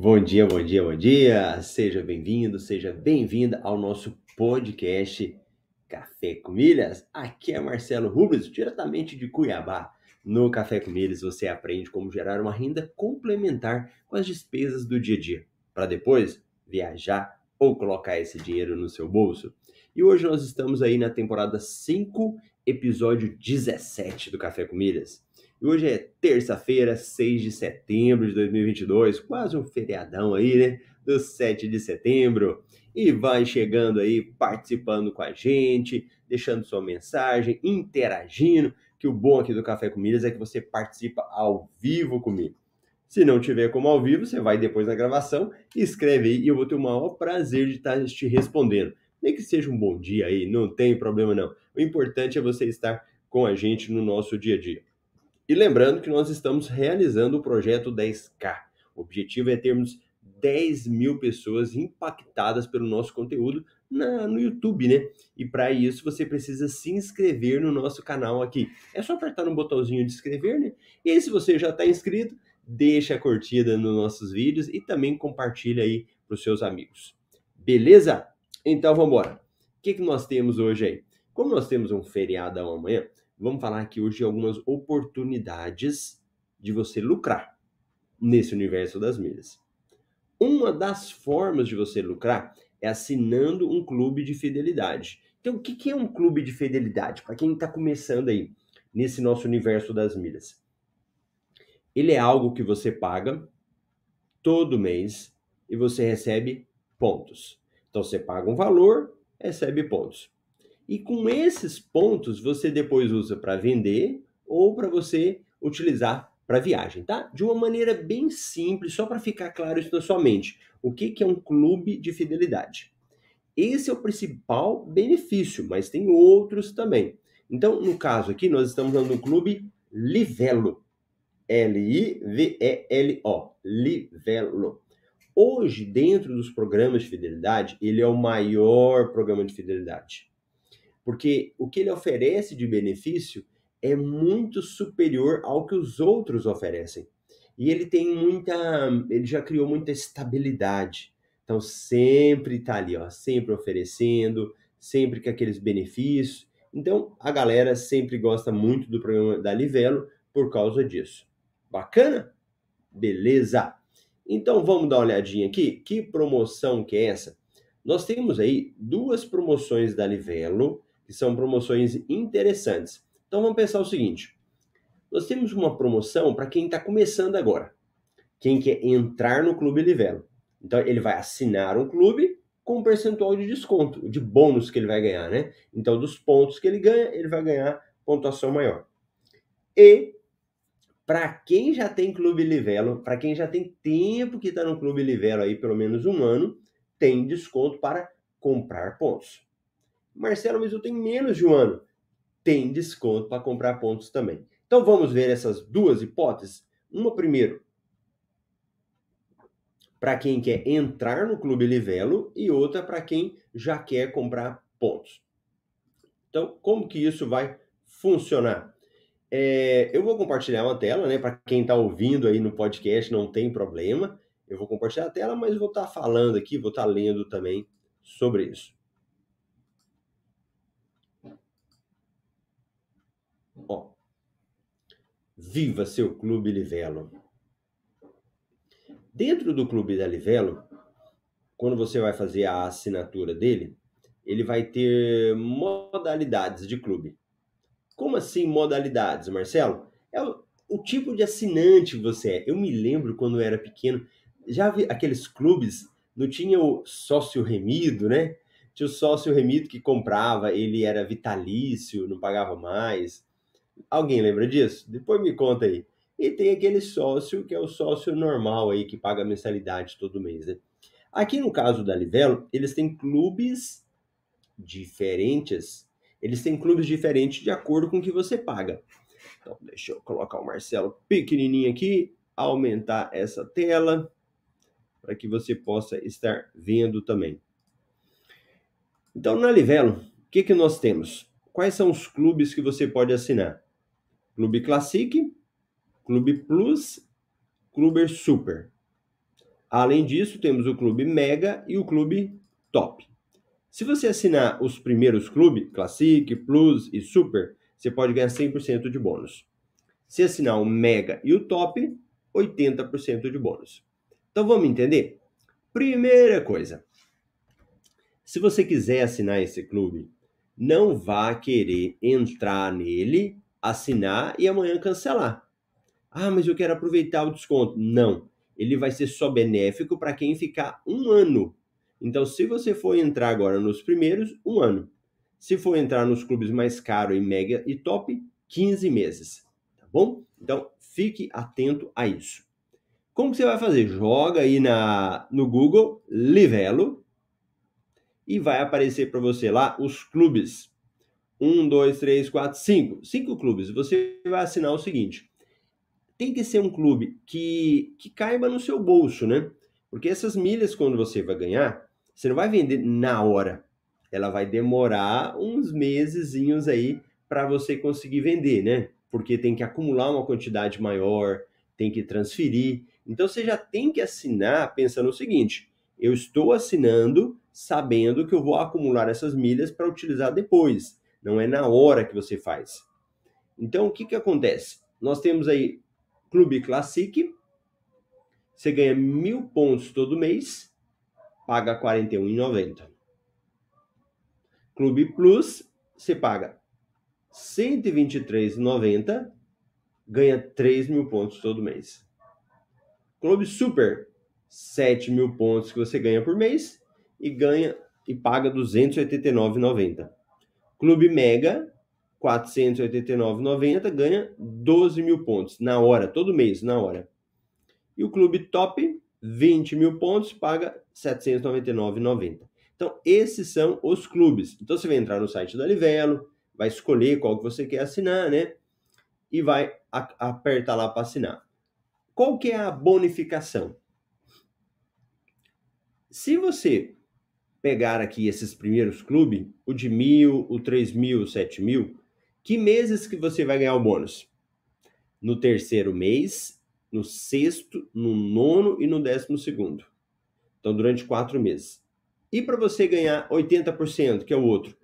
Bom dia, bom dia, bom dia. Seja bem-vindo, seja bem-vinda ao nosso podcast Café com Milhas. Aqui é Marcelo Rubens, diretamente de Cuiabá. No Café com Milhas você aprende como gerar uma renda complementar com as despesas do dia a dia, para depois viajar ou colocar esse dinheiro no seu bolso. E hoje nós estamos aí na temporada 5, episódio 17 do Café com Milhas. E hoje é terça-feira, 6 de setembro de 2022, quase um feriadão aí, né? Do 7 de setembro. E vai chegando aí, participando com a gente, deixando sua mensagem, interagindo, que o bom aqui do Café com Milhas é que você participa ao vivo comigo. Se não tiver como ao vivo, você vai depois na gravação escreve aí e eu vou ter o maior prazer de estar te respondendo. Nem que seja um bom dia aí, não tem problema não. O importante é você estar com a gente no nosso dia a dia. E lembrando que nós estamos realizando o projeto 10K. O objetivo é termos 10 mil pessoas impactadas pelo nosso conteúdo na, no YouTube, né? E para isso você precisa se inscrever no nosso canal aqui. É só apertar no botãozinho de inscrever, né? E aí, se você já está inscrito, deixa a curtida nos nossos vídeos e também compartilha aí para os seus amigos. Beleza? Então vamos embora. O que, que nós temos hoje aí? Como nós temos um feriado amanhã, vamos falar aqui hoje de algumas oportunidades de você lucrar nesse universo das milhas. Uma das formas de você lucrar é assinando um clube de fidelidade. Então, o que é um clube de fidelidade? Para quem está começando aí nesse nosso universo das milhas. Ele é algo que você paga todo mês e você recebe pontos. Então, você paga um valor, recebe pontos. E com esses pontos você depois usa para vender ou para você utilizar para viagem, tá? De uma maneira bem simples, só para ficar claro isso na sua mente. O que, que é um clube de fidelidade? Esse é o principal benefício, mas tem outros também. Então, no caso aqui, nós estamos falando do clube Livelo. L-I-V-E-L-O. Livelo. Hoje, dentro dos programas de fidelidade, ele é o maior programa de fidelidade porque o que ele oferece de benefício é muito superior ao que os outros oferecem. E ele tem muita, ele já criou muita estabilidade. Então sempre está ali, ó, sempre oferecendo, sempre com aqueles benefícios. Então a galera sempre gosta muito do programa da Livelo por causa disso. Bacana? Beleza. Então vamos dar uma olhadinha aqui. Que promoção que é essa? Nós temos aí duas promoções da Livelo que são promoções interessantes. Então vamos pensar o seguinte: nós temos uma promoção para quem está começando agora, quem quer entrar no Clube Livelo. Então ele vai assinar um clube com um percentual de desconto, de bônus que ele vai ganhar, né? Então dos pontos que ele ganha, ele vai ganhar pontuação maior. E para quem já tem Clube Livelo, para quem já tem tempo que está no Clube Livelo aí, pelo menos um ano, tem desconto para comprar pontos. Marcelo, mas eu tenho menos de um ano. Tem desconto para comprar pontos também. Então vamos ver essas duas hipóteses. Uma primeiro, para quem quer entrar no Clube Livelo e outra para quem já quer comprar pontos. Então, como que isso vai funcionar? É, eu vou compartilhar uma tela, né? Para quem está ouvindo aí no podcast, não tem problema. Eu vou compartilhar a tela, mas vou estar tá falando aqui, vou estar tá lendo também sobre isso. Ó, viva seu Clube Livelo. Dentro do Clube da Livelo, quando você vai fazer a assinatura dele, ele vai ter modalidades de clube. Como assim modalidades, Marcelo? É o, o tipo de assinante que você é. Eu me lembro quando eu era pequeno, já vi aqueles clubes, não tinha o sócio remido, né? Tinha o sócio remido que comprava, ele era vitalício, não pagava mais. Alguém lembra disso? Depois me conta aí. E tem aquele sócio que é o sócio normal aí, que paga mensalidade todo mês, né? Aqui no caso da Livelo, eles têm clubes diferentes. Eles têm clubes diferentes de acordo com o que você paga. Então, deixa eu colocar o Marcelo pequenininho aqui, aumentar essa tela para que você possa estar vendo também. Então, na Livelo, o que, que nós temos? Quais são os clubes que você pode assinar? Clube Classic, Clube Plus, Clube Super. Além disso, temos o clube Mega e o clube Top. Se você assinar os primeiros clubes, Classic, Plus e Super, você pode ganhar 100% de bônus. Se assinar o Mega e o Top, 80% de bônus. Então vamos entender? Primeira coisa, se você quiser assinar esse clube, não vá querer entrar nele, assinar e amanhã cancelar. Ah, mas eu quero aproveitar o desconto. Não, ele vai ser só benéfico para quem ficar um ano. Então, se você for entrar agora nos primeiros, um ano. Se for entrar nos clubes mais caros e mega e top, 15 meses. Tá bom? Então, fique atento a isso. Como você vai fazer? Joga aí na, no Google Livelo e vai aparecer para você lá os clubes. Um, dois, três, quatro, cinco. Cinco clubes. Você vai assinar o seguinte: tem que ser um clube que, que caiba no seu bolso, né? Porque essas milhas, quando você vai ganhar, você não vai vender na hora. Ela vai demorar uns mesezinhos aí para você conseguir vender, né? Porque tem que acumular uma quantidade maior, tem que transferir. Então você já tem que assinar pensando o seguinte: eu estou assinando sabendo que eu vou acumular essas milhas para utilizar depois. Não é na hora que você faz. Então o que, que acontece? Nós temos aí Clube Classic, você ganha mil pontos todo mês, paga R$ 41,90. Clube Plus, você paga R$ 123,90, ganha 3 mil pontos todo mês. Clube Super, 7 mil pontos que você ganha por mês e ganha e paga R$ 289,90. Clube Mega, 489,90, ganha 12 mil pontos na hora, todo mês, na hora. E o Clube Top, 20 mil pontos, paga R$ 799,90. Então, esses são os clubes. Então, você vai entrar no site da Livelo, vai escolher qual que você quer assinar, né? E vai apertar lá para assinar. Qual que é a bonificação? Se você pegar aqui esses primeiros clubes, o de mil, o três mil, sete mil, que meses que você vai ganhar o bônus? No terceiro mês, no sexto, no nono e no décimo segundo. Então, durante quatro meses. E para você ganhar 80%, que é o outro,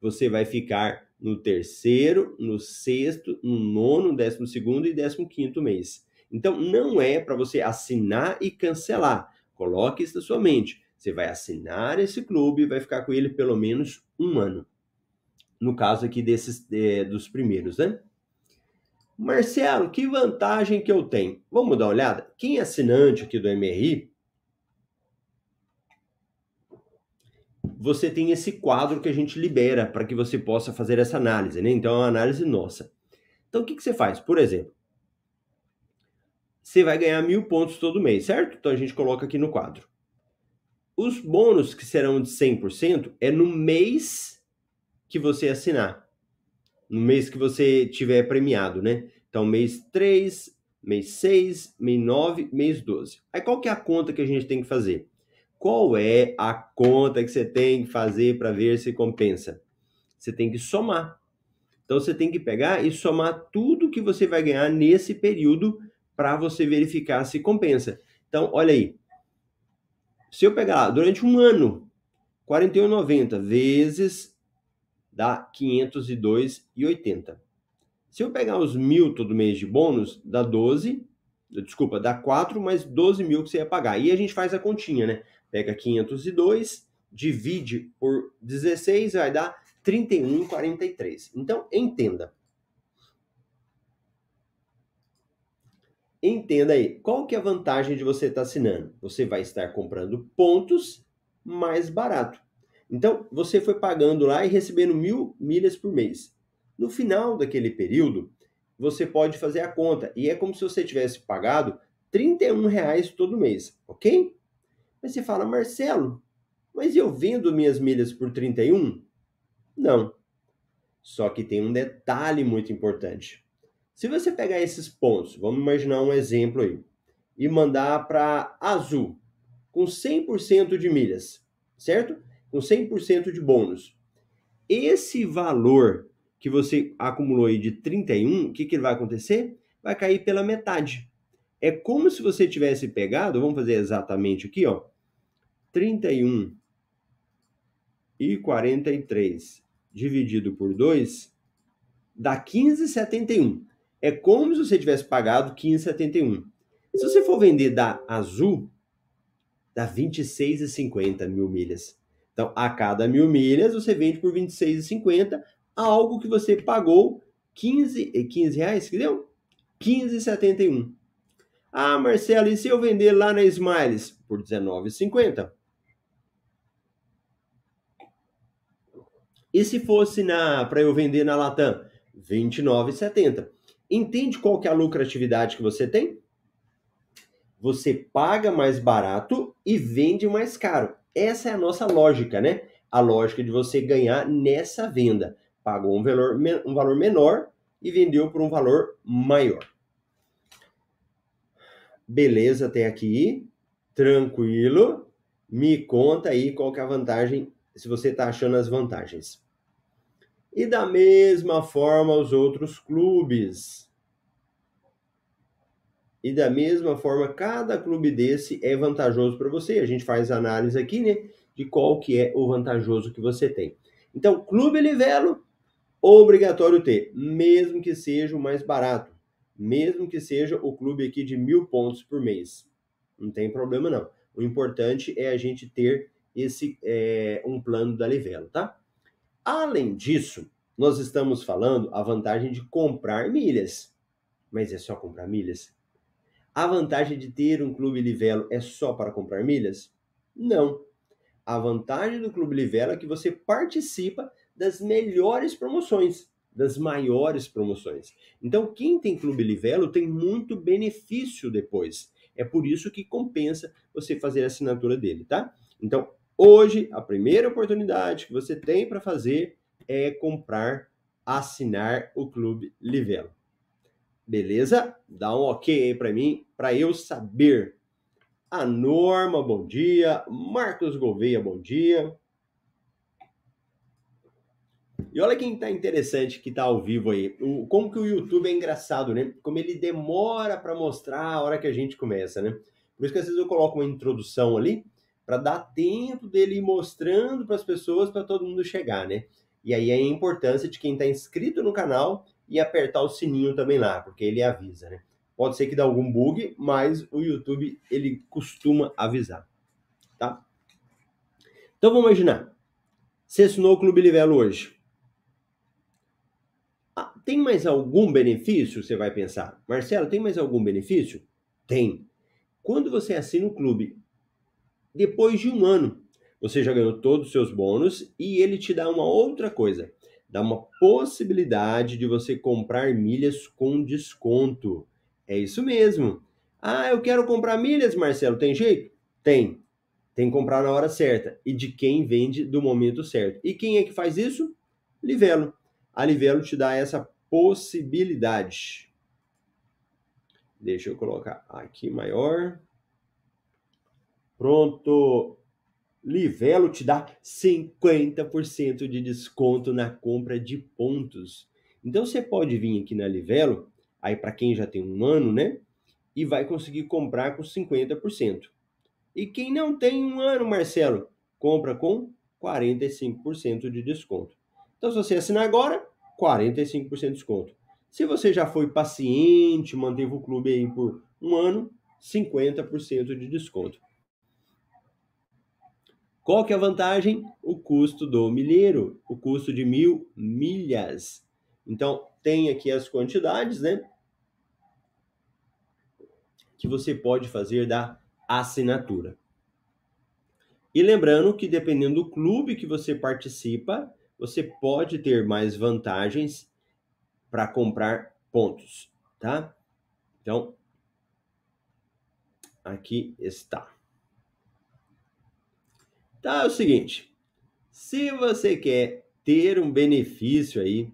você vai ficar no terceiro, no sexto, no nono, décimo segundo e décimo quinto mês. Então, não é para você assinar e cancelar. Coloque isso na sua mente. Você vai assinar esse clube e vai ficar com ele pelo menos um ano. No caso aqui desses é, dos primeiros, né? Marcelo, que vantagem que eu tenho? Vamos dar uma olhada? Quem é assinante aqui do MRI, você tem esse quadro que a gente libera para que você possa fazer essa análise, né? Então é uma análise nossa. Então o que, que você faz? Por exemplo, você vai ganhar mil pontos todo mês, certo? Então a gente coloca aqui no quadro. Os bônus que serão de 100% é no mês que você assinar. No mês que você tiver premiado, né? Então, mês 3, mês 6, mês 9, mês 12. Aí qual que é a conta que a gente tem que fazer? Qual é a conta que você tem que fazer para ver se compensa? Você tem que somar. Então você tem que pegar e somar tudo que você vai ganhar nesse período para você verificar se compensa. Então, olha aí. Se eu pegar durante um ano, 41,90 vezes dá 502,80. Se eu pegar os mil todo mês de bônus, dá 12, desculpa, dá 4 mais 12 mil que você ia pagar. E a gente faz a continha, né? Pega 502, divide por 16, vai dar 31,43. Então, entenda. Entenda aí, qual que é a vantagem de você estar tá assinando? Você vai estar comprando pontos mais barato. Então, você foi pagando lá e recebendo mil milhas por mês. No final daquele período, você pode fazer a conta. E é como se você tivesse pagado 31 reais todo mês, ok? Mas você fala, Marcelo, mas eu vendo minhas milhas por 31? Não. Só que tem um detalhe muito importante. Se você pegar esses pontos, vamos imaginar um exemplo aí, e mandar para Azul, com 100% de milhas, certo? Com 100% de bônus. Esse valor que você acumulou aí de 31, o que, que vai acontecer? Vai cair pela metade. É como se você tivesse pegado, vamos fazer exatamente aqui, ó, 31 e 43 dividido por 2 dá 15,71. É como se você tivesse pagado 15,71. Se você for vender da Azul, dá 26,50 mil milhas. Então, a cada mil milhas, você vende por 26,50 algo que você pagou 15, 15 reais, que deu? 15,71. Ah, Marcelo, e se eu vender lá na Smiles por R$19,50? E se fosse na para eu vender na Latam? R$29,70. Entende qual que é a lucratividade que você tem? Você paga mais barato e vende mais caro. Essa é a nossa lógica, né? A lógica de você ganhar nessa venda. Pagou um valor, um valor menor e vendeu por um valor maior. Beleza até aqui? Tranquilo? Me conta aí qual que é a vantagem, se você está achando as vantagens. E da mesma forma os outros clubes. E da mesma forma, cada clube desse é vantajoso para você. A gente faz análise aqui, né, de qual que é o vantajoso que você tem. Então, Clube Livelo, obrigatório ter, mesmo que seja o mais barato mesmo que seja o clube aqui de mil pontos por mês. Não tem problema não. O importante é a gente ter esse é, um plano da Livelo, tá? Além disso, nós estamos falando a vantagem de comprar milhas. Mas é só comprar milhas? A vantagem de ter um clube Livelo é só para comprar milhas? Não. A vantagem do clube Livelo é que você participa das melhores promoções das maiores promoções. Então, quem tem Clube Livelo tem muito benefício depois. É por isso que compensa você fazer a assinatura dele, tá? Então, hoje, a primeira oportunidade que você tem para fazer é comprar, assinar o Clube Livelo. Beleza? Dá um ok aí para mim, para eu saber. A Norma, bom dia. Marcos Gouveia, bom dia. E olha quem tá interessante que tá ao vivo aí. O, como que o YouTube é engraçado, né? Como ele demora para mostrar a hora que a gente começa, né? Por isso que às vezes eu coloco uma introdução ali para dar tempo dele ir mostrando para as pessoas para todo mundo chegar, né? E aí é a importância de quem está inscrito no canal e apertar o sininho também lá, porque ele avisa, né? Pode ser que dê algum bug, mas o YouTube ele costuma avisar, tá? Então vamos imaginar. Você assinou o Clube Livelo hoje. Ah, tem mais algum benefício? Você vai pensar. Marcelo, tem mais algum benefício? Tem. Quando você assina o clube, depois de um ano, você já ganhou todos os seus bônus e ele te dá uma outra coisa. Dá uma possibilidade de você comprar milhas com desconto. É isso mesmo. Ah, eu quero comprar milhas, Marcelo. Tem jeito? Tem. Tem que comprar na hora certa e de quem vende do momento certo. E quem é que faz isso? Livelo a Livelo te dá essa possibilidade. Deixa eu colocar aqui maior. Pronto. Livelo te dá 50% de desconto na compra de pontos. Então você pode vir aqui na Livelo, aí para quem já tem um ano, né? E vai conseguir comprar com 50%. E quem não tem um ano, Marcelo, compra com 45% de desconto. Então, se você assinar agora, 45% de desconto. Se você já foi paciente, manteve o clube aí por um ano, 50% de desconto. Qual que é a vantagem? O custo do milheiro, o custo de mil milhas. Então, tem aqui as quantidades, né? Que você pode fazer da assinatura. E lembrando que dependendo do clube que você participa, você pode ter mais vantagens para comprar pontos, tá? Então, aqui está. Tá, é o seguinte, se você quer ter um benefício aí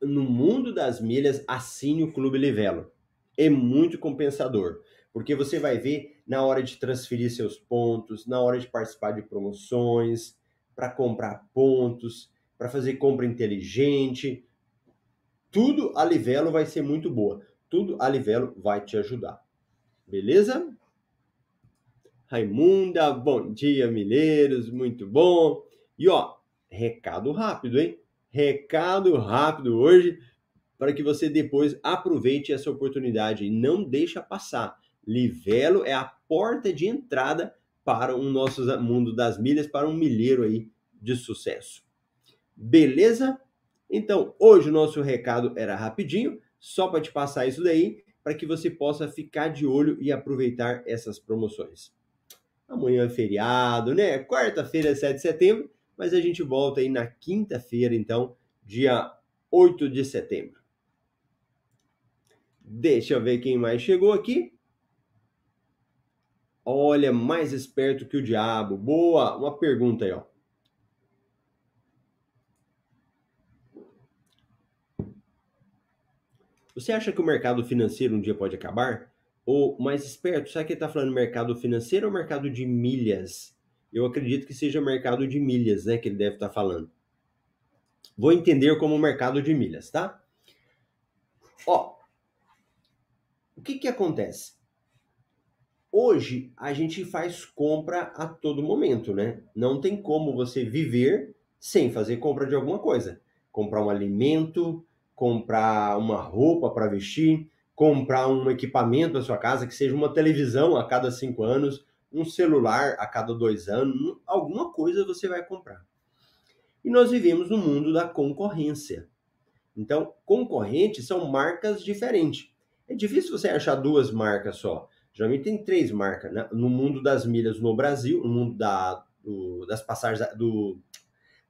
no mundo das milhas, assine o Clube Livelo. É muito compensador, porque você vai ver na hora de transferir seus pontos, na hora de participar de promoções, para comprar pontos, para fazer compra inteligente. Tudo a Livelo vai ser muito boa. Tudo a Livelo vai te ajudar. Beleza? Raimunda, bom dia, Mineiros, muito bom. E ó, recado rápido, hein? Recado rápido hoje para que você depois aproveite essa oportunidade e não deixa passar. Livelo é a porta de entrada para o nosso mundo das milhas, para um milheiro aí de sucesso. Beleza? Então, hoje o nosso recado era rapidinho, só para te passar isso daí, para que você possa ficar de olho e aproveitar essas promoções. Amanhã é feriado, né? Quarta-feira, 7 de setembro, mas a gente volta aí na quinta-feira, então, dia 8 de setembro. Deixa eu ver quem mais chegou aqui. Olha, mais esperto que o diabo. Boa! Uma pergunta aí, ó. Você acha que o mercado financeiro um dia pode acabar? Ou mais esperto, será que ele está falando mercado financeiro ou mercado de milhas? Eu acredito que seja mercado de milhas, né? Que ele deve estar tá falando. Vou entender como mercado de milhas, tá? Ó, o que que acontece? Hoje a gente faz compra a todo momento, né? Não tem como você viver sem fazer compra de alguma coisa. Comprar um alimento, comprar uma roupa para vestir, comprar um equipamento para sua casa, que seja uma televisão a cada cinco anos, um celular a cada dois anos, alguma coisa você vai comprar. E nós vivemos no mundo da concorrência. Então, concorrentes são marcas diferentes. É difícil você achar duas marcas só. Geralmente tem três marcas. Né? No mundo das milhas no Brasil, no mundo da, do, das passagens do,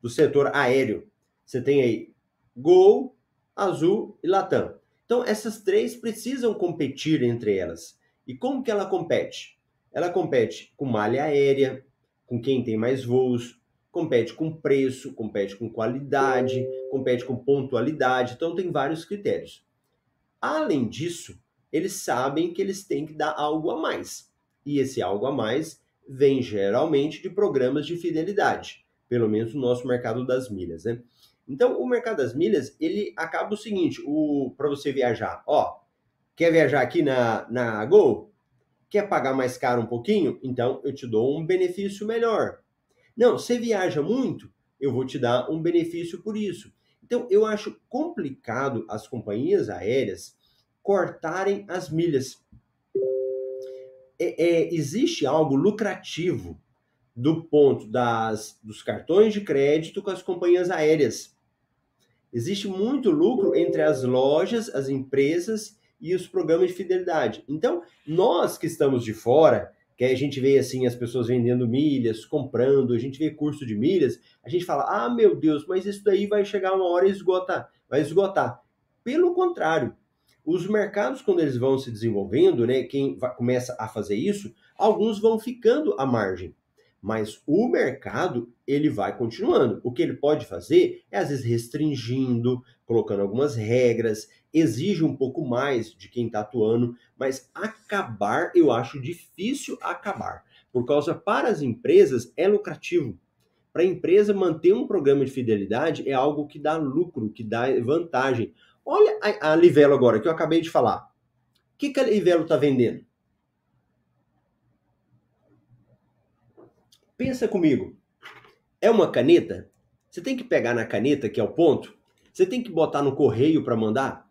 do setor aéreo, você tem aí Gol, Azul e Latam. Então, essas três precisam competir entre elas. E como que ela compete? Ela compete com malha aérea, com quem tem mais voos, compete com preço, compete com qualidade, compete com pontualidade. Então, tem vários critérios. Além disso, eles sabem que eles têm que dar algo a mais. E esse algo a mais vem geralmente de programas de fidelidade, pelo menos no nosso mercado das milhas, né? Então, o mercado das milhas, ele acaba o seguinte, o para você viajar, ó, quer viajar aqui na, na Gol? Quer pagar mais caro um pouquinho? Então, eu te dou um benefício melhor. Não, você viaja muito? Eu vou te dar um benefício por isso. Então, eu acho complicado as companhias aéreas cortarem as milhas. É, é, existe algo lucrativo do ponto das, dos cartões de crédito com as companhias aéreas. Existe muito lucro entre as lojas, as empresas e os programas de fidelidade. Então, nós que estamos de fora, que a gente vê assim as pessoas vendendo milhas, comprando, a gente vê curso de milhas, a gente fala: "Ah, meu Deus, mas isso daí vai chegar uma hora e esgotar, vai esgotar". Pelo contrário, os mercados, quando eles vão se desenvolvendo, né, quem começa a fazer isso, alguns vão ficando à margem. Mas o mercado, ele vai continuando. O que ele pode fazer é, às vezes, restringindo, colocando algumas regras, exige um pouco mais de quem está atuando, mas acabar, eu acho difícil acabar. Por causa, para as empresas, é lucrativo. Para a empresa manter um programa de fidelidade é algo que dá lucro, que dá vantagem. Olha a, a Livelo agora, que eu acabei de falar. O que, que a Livelo está vendendo? Pensa comigo. É uma caneta? Você tem que pegar na caneta, que é o ponto? Você tem que botar no correio para mandar?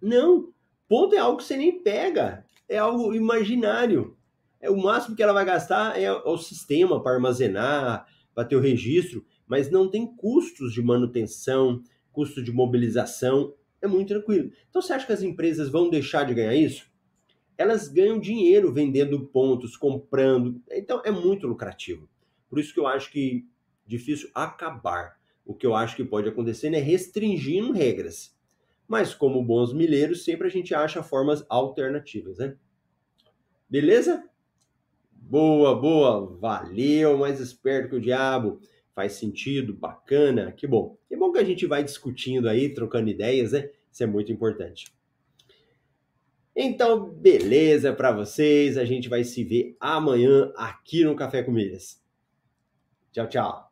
Não. Ponto é algo que você nem pega. É algo imaginário. É o máximo que ela vai gastar é o sistema para armazenar, para ter o registro, mas não tem custos de manutenção, custo de mobilização é muito tranquilo. Então você acha que as empresas vão deixar de ganhar isso? Elas ganham dinheiro vendendo pontos, comprando. Então é muito lucrativo. Por isso que eu acho que difícil acabar. O que eu acho que pode acontecer é restringindo regras. Mas como bons milheiros, sempre a gente acha formas alternativas, né? Beleza? Boa, boa, valeu, mais esperto que o diabo faz sentido, bacana, que bom. Que bom que a gente vai discutindo aí, trocando ideias, né? Isso é muito importante. Então, beleza para vocês. A gente vai se ver amanhã aqui no Café com Milhas. Tchau, tchau.